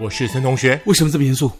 我是陈同学。为什么这么严肃？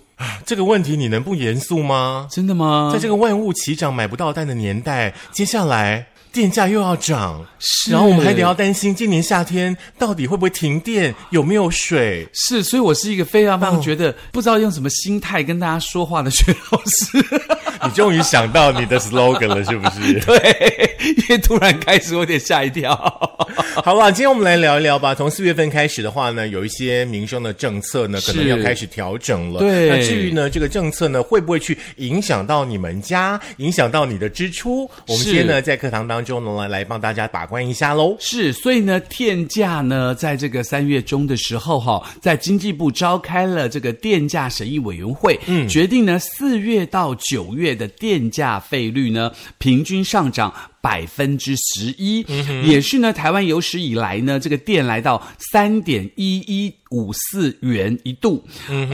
这个问题你能不严肃吗？真的吗？在这个万物齐涨、买不到蛋的年代，接下来电价又要涨，是然后我们还得要担心今年夏天到底会不会停电，有没有水。是，所以我是一个非常非常觉得不知道用什么心态跟大家说话的薛老师。你终于想到你的 slogan 了，是不是？对，因为突然开始，我有点吓一跳。好了，今天我们来聊一聊吧。从四月份开始的话呢，有一些民生的政策呢，可能要开始调整了。对那至于呢，这个政策呢，会不会去影响到你们家，影响到你的支出？我们今天呢，在课堂当中呢，来来帮大家把关一下喽。是，所以呢，电价呢，在这个三月中的时候，哈，在经济部召开了这个电价审议委员会，嗯，决定呢，四月到九月的电价费率呢，平均上涨。百分之十一，也是呢，台湾有史以来呢，这个电来到三点一一五四元一度，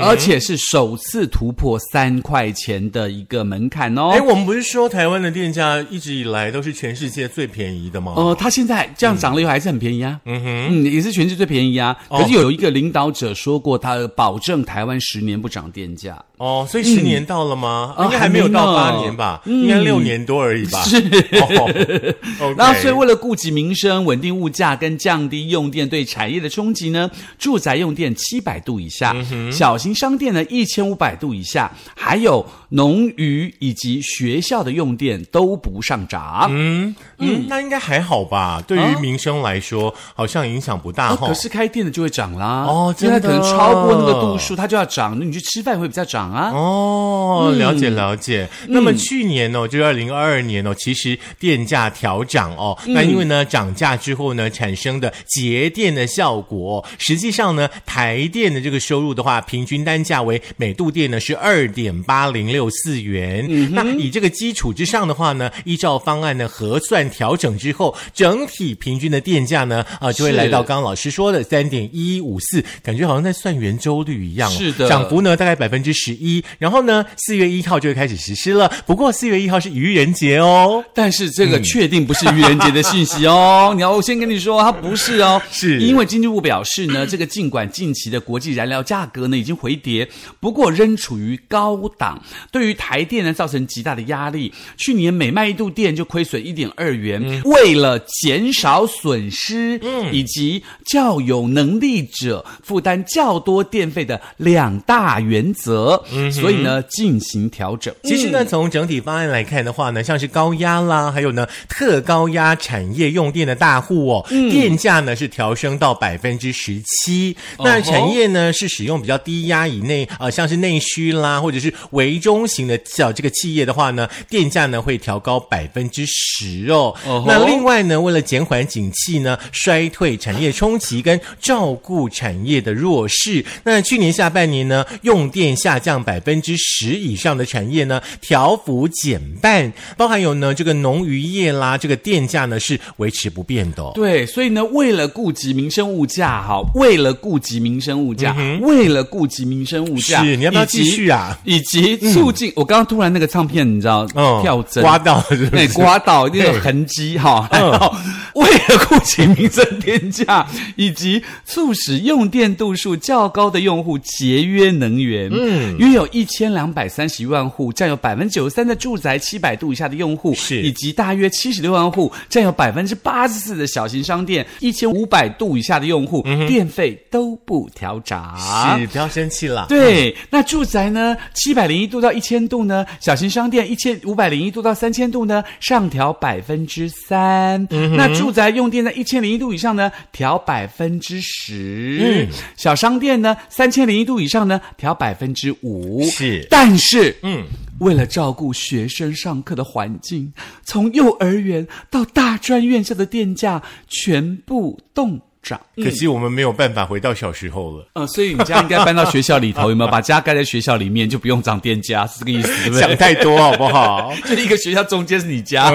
而且是首次突破三块钱的一个门槛哦。哎，我们不是说台湾的电价一直以来都是全世界最便宜的吗？呃，它现在这样涨了以后还是很便宜啊，嗯哼，嗯，也是全世界最便宜啊。可是有一个领导者说过，他保证台湾十年不涨电价。哦，所以十年到了吗？啊应该还没有到八年吧？应该六年多而已吧？是 那所以为了顾及民生、稳定物价跟降低用电对产业的冲击呢，住宅用电七百度以下，小型商店呢一千五百度以下，还有农渔以及学校的用电都不上涨。嗯嗯，那应该还好吧？对于民生来说，好像影响不大。可是开店的就会涨啦。哦现在可能超过那个度数，它就要涨，那你去吃饭会比较涨啊。哦，了解了解。那么去年哦，就是二零二二年哦，其实电价调涨哦，那因为呢涨价之后呢产生的节电的效果哦，实际上呢台电的这个收入的话，平均单价为每度电呢是二点八零六四元。那以这个基础之上的话呢，依照方案呢核算调整之后，整体平均的电价呢啊、就会来到刚刚老师说的三点一五四，感觉好像在算圆周率一样、哦。是的涨幅呢大概百分之十一，然后呢四月一号就会开始实施了。不过四月一号是愚人节哦。但是这个确定不是愚人节的信息哦。你要我先跟你说，它不是哦，是因为经济部表示呢，这个尽管近期的国际燃料价格呢已经回跌，不过仍处于高档，对于台电呢造成极大的压力。去年每卖一度电就亏损一点二元，为了减少损失，以及较有能力者负担较多电费的两大原则，所以呢进行调整。其实呢，从整体方案来看的话呢，像是高压啦，还有呢特高压产业用电的大户哦，电价呢是调升到百分之十七。那产业呢是使用比较低压以内，呃，像是内需啦，或者是微中型的小这个企业的话呢，电价呢会调高百分之十哦。哦那另外呢，为了减缓景气呢衰退、产业冲击跟照顾产业的弱势，那去年下半年呢，用电下降百分之十以上的产业呢，调幅减半，包含有呢这个农渔业啦，这个电价呢是维持不变的、哦。对，所以呢，为了顾及民生物价，哈，为了顾及民生物价，为了顾及民生物价，是你要不要以及继续啊？以及促进，我刚刚突然那个唱片，你知道，嗯。跳针。刮到了是不对，是？刮到那个痕迹哈。嗯。然后为了顾及民生电价，以及促使用电度数较高的用户节约能源，嗯，约有一千两百三十一万户，占有百分之九十三的住宅七百度以下的用户，是。以及大约七十六万户，占有百分之八十四的小型商店，一千五百度以下的用户，电费都不调涨。是，不要生气了。对，那住宅呢？七百零一度到一千度呢？小型商店一千五百零一度到三千度呢？上调百分之三。那住宅用电在一千零一度以上呢？调百分之十。嗯小商店呢？三千零一度以上呢？调百分之五。是但是，嗯，为了照顾学生上课的环境，从幼儿园到大专院校的电价全部动涨。可惜我们没有办法回到小时候了。呃，所以你家应该搬到学校里头，有没有？把家盖在学校里面，就不用涨电价，是这个意思，对不想？太多好不好？就一个学校中间是你家。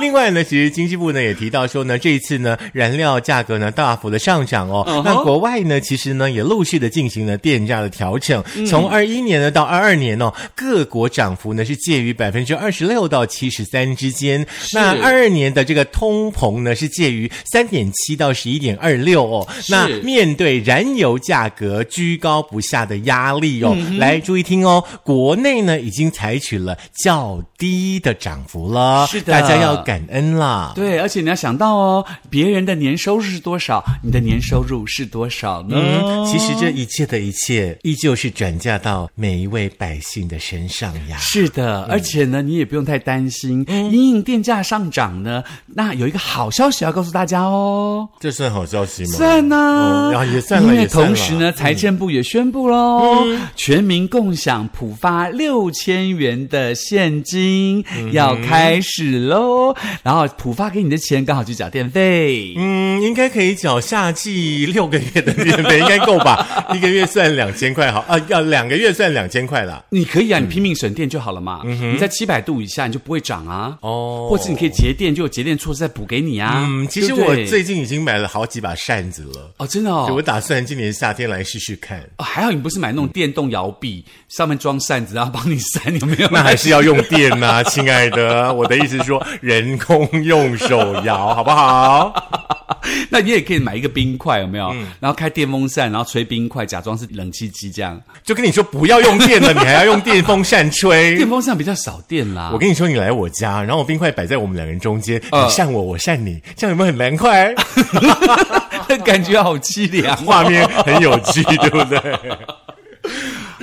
另外呢，其实经济部呢也提到说呢，这一次呢燃料价格呢大幅的上涨哦。那国外呢，其实呢也陆续的进行了电价的调整，嗯从二一年呢到二二年哦，各国涨幅呢是介于百分之二十六到七十三之间。那二二年的这个通膨呢是介于三点七到十一点二六哦。那面对燃油价格居高不下的压力哦，来注意听哦，国内呢已经采取了较低的涨幅了，是的大家要感恩啦。对，而且你要想到哦，别人的年收入是多少，你的年收入是多少呢？嗯，其实这一切的一切，依旧是转嫁到每一位百姓的身上呀。是的，而且呢，你也不用太担心，因应电价上涨呢，那有一个好消息要告诉大家哦。这算好消息吗？算呢、哦然后也算了，因为同时呢，财政部也宣布喽，全民共享普发六千元的现金、要开始喽。然后普发给你的钱刚好去缴电费。嗯，应该可以缴夏季六个月的电费，应该够吧？一个月算两千块好啊，要两个月算两千块啦。你可以啊，你拼命省电就好了嘛。你在七百度以下，你就不会涨啊。哦或者你可以节电，就有节电措施再补给你啊。嗯，其实我最近已经买了好几把扇子了，哦，真的哦我打算今年夏天来试试看。哦，还好你不是买那种电动摇臂，上面装扇子，然后帮你扇，有没有？那还是要用电呐、亲爱的。我的意思是说，人工用手摇，好不好？那你也可以买一个冰块，有没有？然后开电风扇，然后吹冰块，假装是冷气机这样。就跟你说不要用电了，你还要用电风扇吹电。风扇比较少电啦。我跟你说，你来我家，然后我冰块摆在我们两个人中间，呃你扇我，我扇你，这样有没有很凉快？感觉好凄凉。画面很有趣，对不对？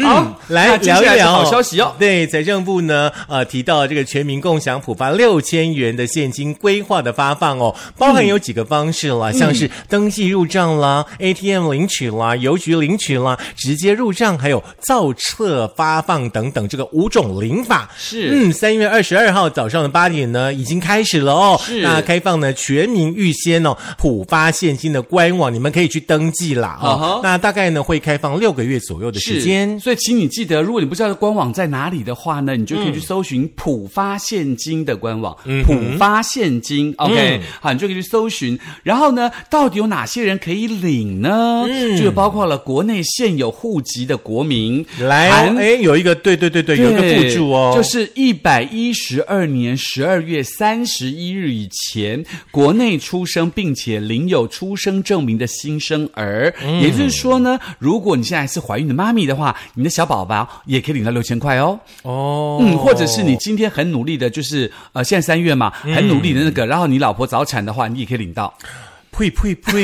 好，来聊一聊好消息哦。对，财政部呢，呃，提到这个全民共享普发六千元的现金规划的发放哦，包含有几个方式啦，像是登记入账啦、ATM 领取啦、邮局领取啦、直接入账，还有造册发放等等，这个五种领法是嗯，三月二十二号早上的八点呢，已经开始了哦。是那开放呢全民预先哦普发现金的官网，你们可以去登记啦哦。啊哈那大概呢会开放六个月左右的时间。所以请你记得，如果你不知道官网在哪里的话呢，你就可以去搜寻浦发现金的官网，浦发现金，OK，、好，你就可以去搜寻。然后呢，到底有哪些人可以领呢？就包括了国内现有户籍的国民，来哎，有一个，对对对对，有一个附注哦，就是一百一十二年十二月三十一日以前，国内出生并且领有出生证明的新生儿。嗯也就是说呢，如果你现在是怀孕的妈咪的话，你的小宝宝也可以领到六千块哦。哦，嗯，或者是你今天很努力的，就是呃，现在三月嘛，嗯很努力的那个，然后你老婆早产的话，你也可以领到。呸呸呸！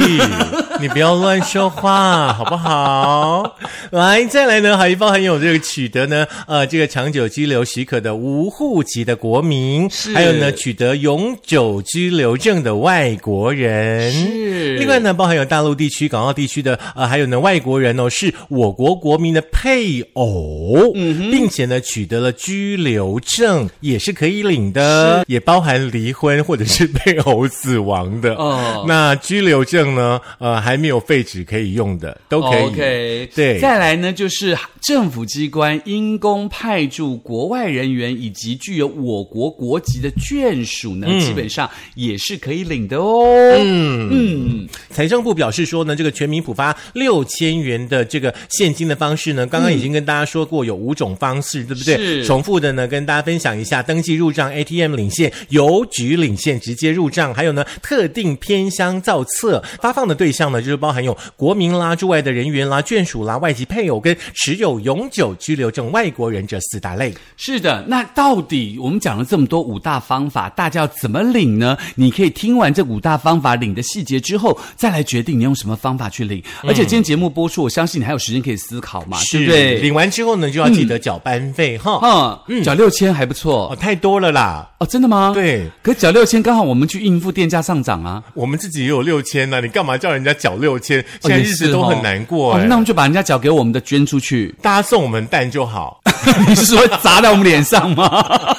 你不要乱说话，好不好？来，再来呢，还包含有这个取得呢，呃，这个长久居留许可的无户籍的国民，还有呢，取得永久居留证的外国人。是另外呢，包含有大陆地区、港澳地区的，呃，还有呢，外国人哦，是我国国民的配偶，嗯，并且呢，取得了居留证，也是可以领的，也包含离婚或者是配偶死亡的。哦那居留证呢？呃，还没有废止可以用的，都可以。OK，对再来呢，就是政府机关因公派驻国外人员以及具有我国国籍的眷属呢，基本上也是可以领的哦。嗯嗯，财政部表示说呢，这个全民普发六千元的这个现金的方式呢，刚刚已经跟大家说过有五种方式，对不对？是重复的呢，跟大家分享一下：登记入账、ATM 领现、邮局领现、直接入账，还有呢特定偏乡造册发放的对象呢，就是包含有国民啦、驻外的人员啦、眷属啦、外籍配偶跟持有永久居留证外国人这四大类。是的。那到底我们讲了这么多五大方法，大家要怎么领呢？你可以听完这五大方法领的细节之后，再来决定你用什么方法去领。而且今天节目播出，我相信你还有时间可以思考嘛，对不对？领完之后呢，就要记得缴班费哈。嗯，缴六千还不错哦，太多了啦。哦，真的吗？。对可缴六千刚好我们去应付电价上涨啊，我们自己也有六千呢，你干嘛叫人家缴六千？现在哦日子都很难过那我们就把人家缴给我们的捐出去。大家送我们蛋就好。你是说砸在我们脸上吗？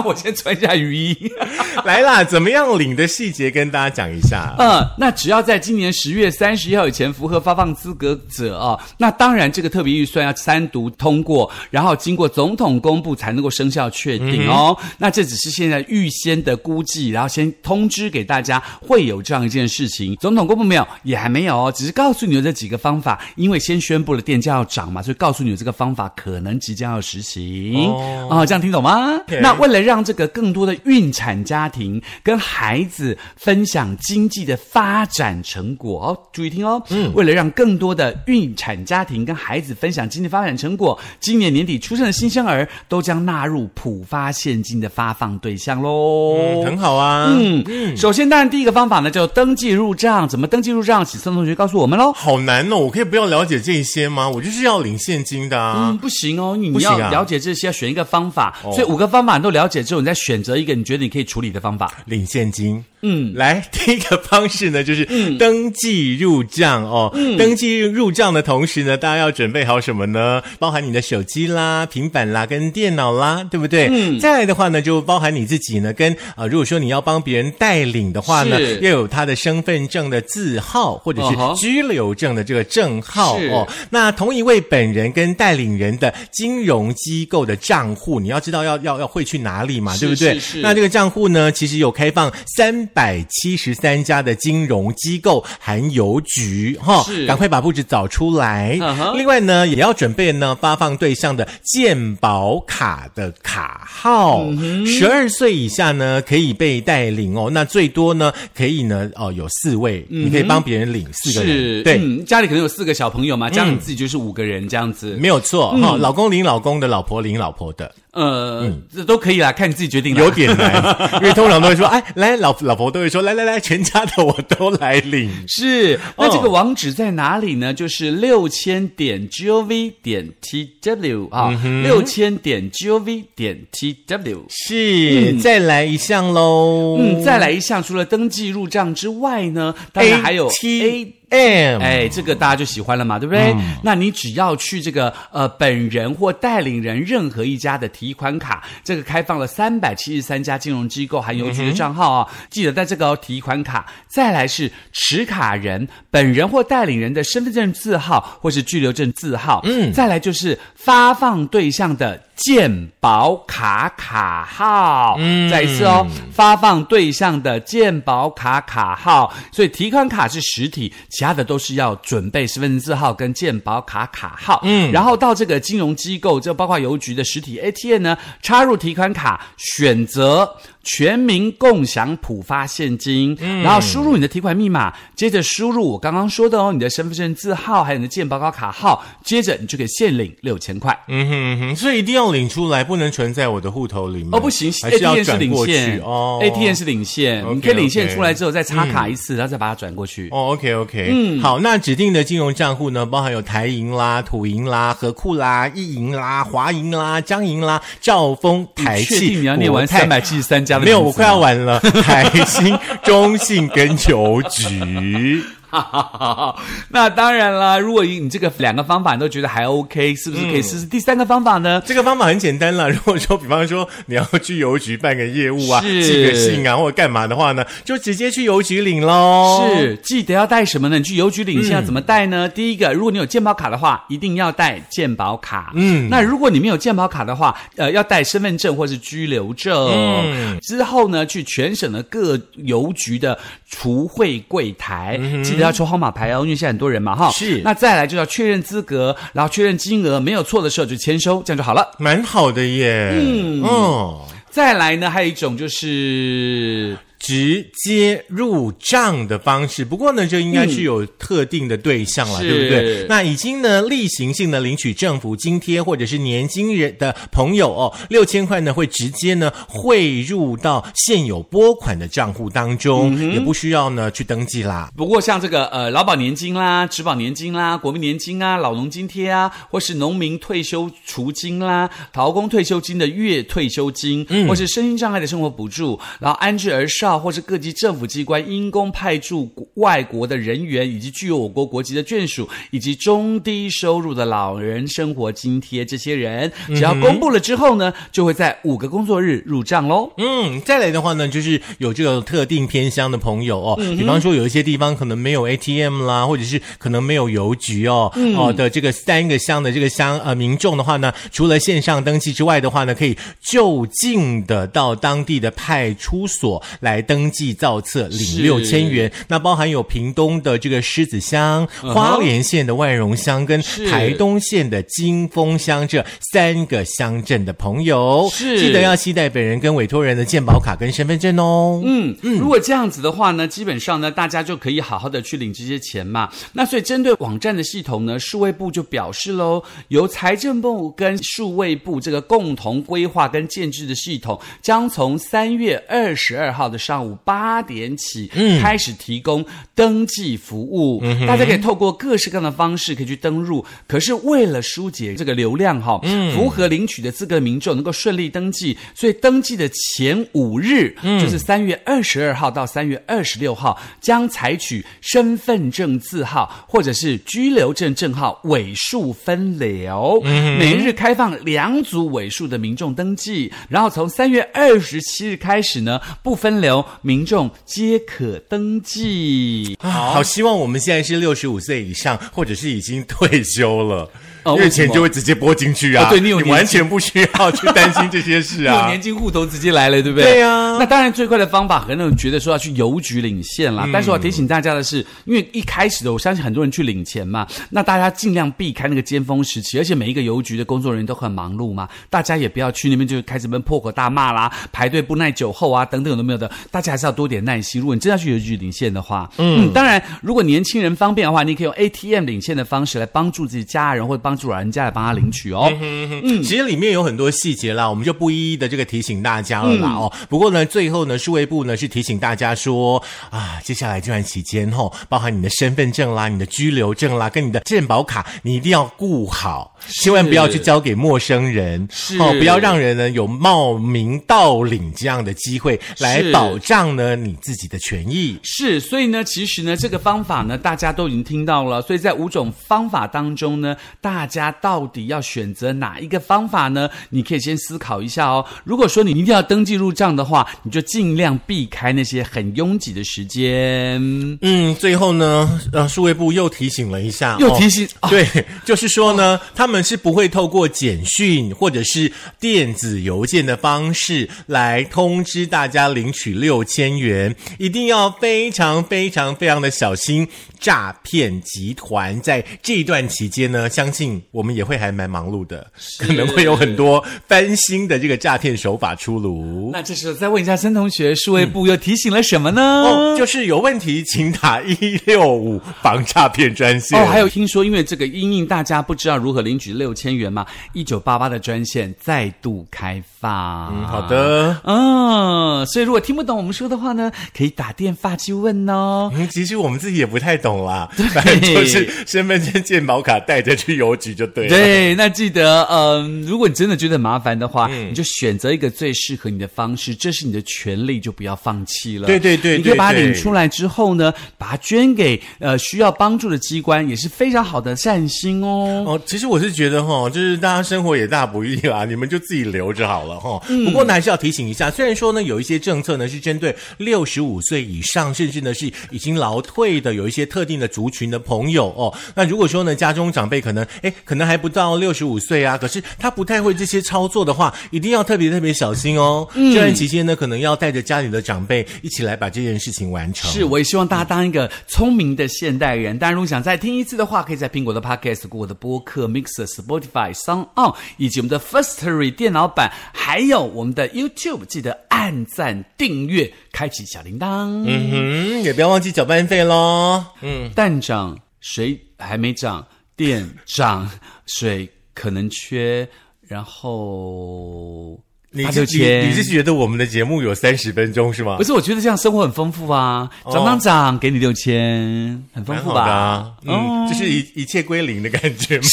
那我先穿一下雨衣。来啦，怎么样领的细节跟大家讲一下。嗯，那只要在今年十月三十一号以前符合发放资格者啊、那当然这个特别预算要三读通过，然后经过总统公布才能够生效确定哦。那这只是现在预先的估计，然后先通知给大家会有这样一件事情。总统公布没有？也还没有哦，只是告诉你有这几个方法，因为先宣布了电价要涨嘛，所以告诉你有这个方法可能即将要实行。哦哦，这样听懂吗那为了让让这个更多的孕产家庭跟孩子分享经济的发展成果哦。注意听哦，嗯，为了让更多的孕产家庭跟孩子分享经济发展成果，今年年底出生的新生儿都将纳入普发现金的发放对象喽。很好啊，嗯嗯，首先当然第一个方法呢，就登记入账。怎么登记入账？请宋同学告诉我们喽。好难哦，我可以不要了解这些吗？我就是要领现金的啊。嗯，不行哦，你要了解这些，要选一个方法。所以五个方法你都了解之后，你再选择一个你觉得你可以处理的方法。领现金。嗯，来，第一个方式呢，就是登记入账哦。登记入账的同时呢，大家要准备好什么呢？包含你的手机啦、平板啦、跟电脑啦，对不对？嗯。再来的话呢，就包含你自己呢，跟呃，如果说你要帮别人代领的话呢，要有他的身份证的字号或者是嗯哼居留证的这个证号哦。那同一位本人跟代领人的金融机构的账户，你要知道要要要会去哪里嘛，对不对？那这个账户呢，其实有开放三百七十三家的金融机构含邮局哈是，赶快把布置找出来。另外呢，也要准备呢发放对象的健保卡的卡号。嗯十二岁以下呢可以被带领哦，那最多呢可以呢哦有四位，你可以帮别人领四个人。对。嗯，家里可能有四个小朋友嘛，这样你自己就是五个人这样子。没有错老公领老公的，老婆领老婆的，呃，这都可以啦，看你自己决定。有点难，因为通常都会说，哎，来老老婆都会说，来来来，全家的我都来领。是，那哦这个网址在哪里呢？就是六千点 gov 点 tw 啊，嗯六千点 gov 点 tw。是，再来一项喽。嗯，再来一项，除了登记入账之外呢，当然还有 A。M，哎，这个大家就喜欢了嘛，对不对？嗯。那你只要去这个呃本人或代理人任何一家的提款卡，这个开放了三百七十三家金融机构含邮局的账号啊、记得在这个哦提款卡，再来是持卡人本人或代理人的身份证字号或是居留证字号，嗯，再来就是发放对象的健保卡卡号，嗯，再一次哦，发放对象的健保卡卡号，所以提款卡是实体，其他的都是要准备身份证字号跟健保卡卡号，嗯，然后到这个金融机构，就包括邮局的实体 ATM 呢，插入提款卡，选择。全民共享普发现金，然后输入你的提款密码，接着输入我刚刚说的哦，你的身份证字号还有你的健保卡卡号，接着你就可以现领六千块。嗯哼嗯哼，所以一定要领出来，不能存在我的户头里面。哦，不行，ATM 是领现去哦。，ATM 是领现你可以领现出来之后再插卡一次，然后再把它转过去。哦，OK OK，嗯，好，那指定的金融账户呢，包含有台银啦、土银啦、和库啦、易银啦、华银啦、江银啦、兆丰、台确。定你要念完三百七十三家的没有，我快要完了。台新、中信跟邮局。哈哈哈哈那当然啦，如果你这个两个方法你都觉得还 OK，是不是可以试试第三个方法呢？这个方法很简单了。如果说，比方说你要去邮局办个业务啊，寄个信啊，或者干嘛的话呢，就直接去邮局领喽。是，记得要带什么呢？你去邮局领现要怎么带呢？第一个，如果你有健保卡的话，一定要带健保卡。嗯，那如果你没有健保卡的话，呃，要带身份证或是居留证。嗯之后呢，去全省的各邮局的除汇柜台，记得要抽号码牌哦，因为现在很多人嘛，哈。是那再来就要确认资格，然后确认金额，没有错的时候就签收，这样就好了。蛮好的耶。嗯哦。再来呢，还有一种就是。直接入账的方式，不过呢，这应该是有特定的对象了，是对不对？那已经呢例行性的领取政府津贴或者是年金人的朋友哦，六千块呢会直接呢汇入到现有拨款的账户当中，也不需要呢去登记啦。不过像这个呃劳保年金啦、职保年金啦、国民年金啊、老农津贴啊，或是农民退休除金啦、劳工退休金的月退休金，或是身心障碍的生活补助，然后安置儿少或是各级政府机关因公派驻外国的人员，以及具有我国国籍的眷属，以及中低收入的老人生活津贴，这些人只要公布了之后呢，就会在五个工作日入账喽。嗯，再来的话呢，就是有这个特定偏乡的朋友哦，比方说有一些地方可能没有 ATM 啦，或者是可能没有邮局哦，哦的这个三个乡的这个乡呃民众的话呢，除了线上登记之外的话呢，可以就近的到当地的派出所来来登记造册领六千元。那包含有屏东的这个狮子乡、花莲县的万荣乡跟台东县的金峰乡这三个乡镇的朋友，是记得要携带本人跟委托人的健保卡跟身份证哦。嗯嗯，如果这样子的话呢，基本上呢，大家就可以好好的去领这些钱嘛。那所以针对网站的系统呢，数位部就表示喽，由财政部跟数位部这个共同规划跟建制的系统，将从三月二十二号的上午八点起，开始提供登记服务。大家可以透过各式各样的方式可以去登入。可是为了疏解这个流量哈、符合领取的资格的民众能够顺利登记，所以登记的前五日，就是三月二十二号到三月二十六号，将采取身份证字号或者是居留证证号尾数分流，每日开放两组尾数的民众登记，然后从三月二十七日开始呢，不分流，民众皆可登记。啊，好希望我们现在是六十五岁以上，或者是已经退休了。哦因为钱就会直接拨进去啊！哦对你有你完全不需要去担心这些事啊 有啊年。金户头直接来了，对不对？对呀那当然，最快的方法，很多人觉得说要去邮局领现嗯啦。但是我要提醒大家的是，因为一开始的，我相信很多人去领钱嘛，那大家尽量避开那个尖峰时期，而且每一个邮局的工作人员都很忙碌嘛，大家也不要去那边就开始闷破口大骂啦，排队不耐酒后啊，等等有的没有的，大家还是要多点耐心。如果你真要去邮局领现的话，嗯，当然，如果年轻人方便的话，你可以用 ATM 领现的方式来帮助自己家人或者帮助老人家来帮他领取哦。嗯，其实里面有很多细节啦，我们就不一一的这个提醒大家了啦、哦。不过呢，最后呢，数位部呢是提醒大家说啊，接下来这段期间吼、包含你的身份证啦、你的居留证啦，跟你的健保卡，你一定要顾好，千万不要去交给陌生人，是哦，不要让人呢有冒名盗领这样的机会，来保障呢你自己的权益。是，所以呢，其实呢，这个方法呢，大家都已经听到了。所以在五种方法当中呢，大家到底要选择哪一个方法呢？你可以先思考一下哦。如果说你一定要登记入账的话，你就尽量避开那些很拥挤的时间。嗯，最后呢，呃，数位部又提醒了一下，又提醒啊对，就是说呢，他们是不会透过简讯或者是电子邮件的方式来通知大家领取六六千元，一定要非常非常非常的小心。诈骗集团在这段期间呢，相信我们也会还蛮忙碌的，可能会有很多翻新的这个诈骗手法出炉。那这时候再问一下森同学，数位部又提醒了什么呢？哦，就是有问题，请打一六五 防诈骗专线。哦，还有听说，因为这个因应大家不知道如何领取六千元嘛，一九八八的专线再度开放。嗯，好。的。嗯，所以如果听不懂我们说的话呢，可以打电话去问哦。嗯，其实我们自己也不太懂啦，反正就是身份证、健保卡带着去邮局就对了。对，那记得，嗯，如果你真的觉得麻烦的话，你就选择一个最适合你的方式，这是你的权利，就不要放弃了。对对对你可以把它领出来之后呢，把它捐给呃需要帮助的机关，也是非常好的善心哦。哦，其实我是觉得哈，就是大家生活也大不易啦，你们就自己留着好了哈。不过呢，还是要提醒一下，虽然说呢有一些政策呢是针对六十五岁以上，甚至呢是已经劳退的有一些特定的族群的朋友哦。那如果说呢家中长辈可能哎可能还不到六十五岁啊，可是他不太会这些操作的话，一定要特别特别小心哦。这段期间呢，可能要带着家里的长辈一起来把这件事情完成。是，我也希望大家当一个聪明的现代人。当然，如果想再听一次的话，可以在苹果的 Podcast、我的播客、Mixer、Spotify、Sound On，以及我们的 Firstory 电脑版，还有我们的 YouTube，记得按赞、订阅、开启小铃铛。嗯哼，也不要忘记搅拌费喽。嗯。蛋涨，水还没涨，电涨，水可能缺，然后你是你六千。你是觉得我们的节目有三十分钟是吗不？是，我觉得这样生活很丰富啊！哦涨涨涨，给你六千，很丰富吧？啊，嗯，哦就是一一切归零的感觉嘛。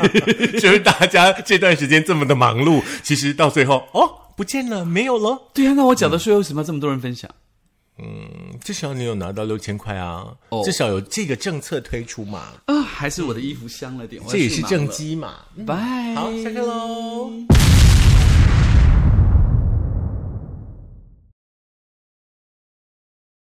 就是大家这段时间这么的忙碌，其实到最后哦，不见了，没有了。对啊，那我讲的税为什么要这么多人分享？至少你有拿到六千块啊，哦至少有这个政策推出嘛，啊，还是我的衣服香了点，这也是。正机嘛。拜，好，下课喽。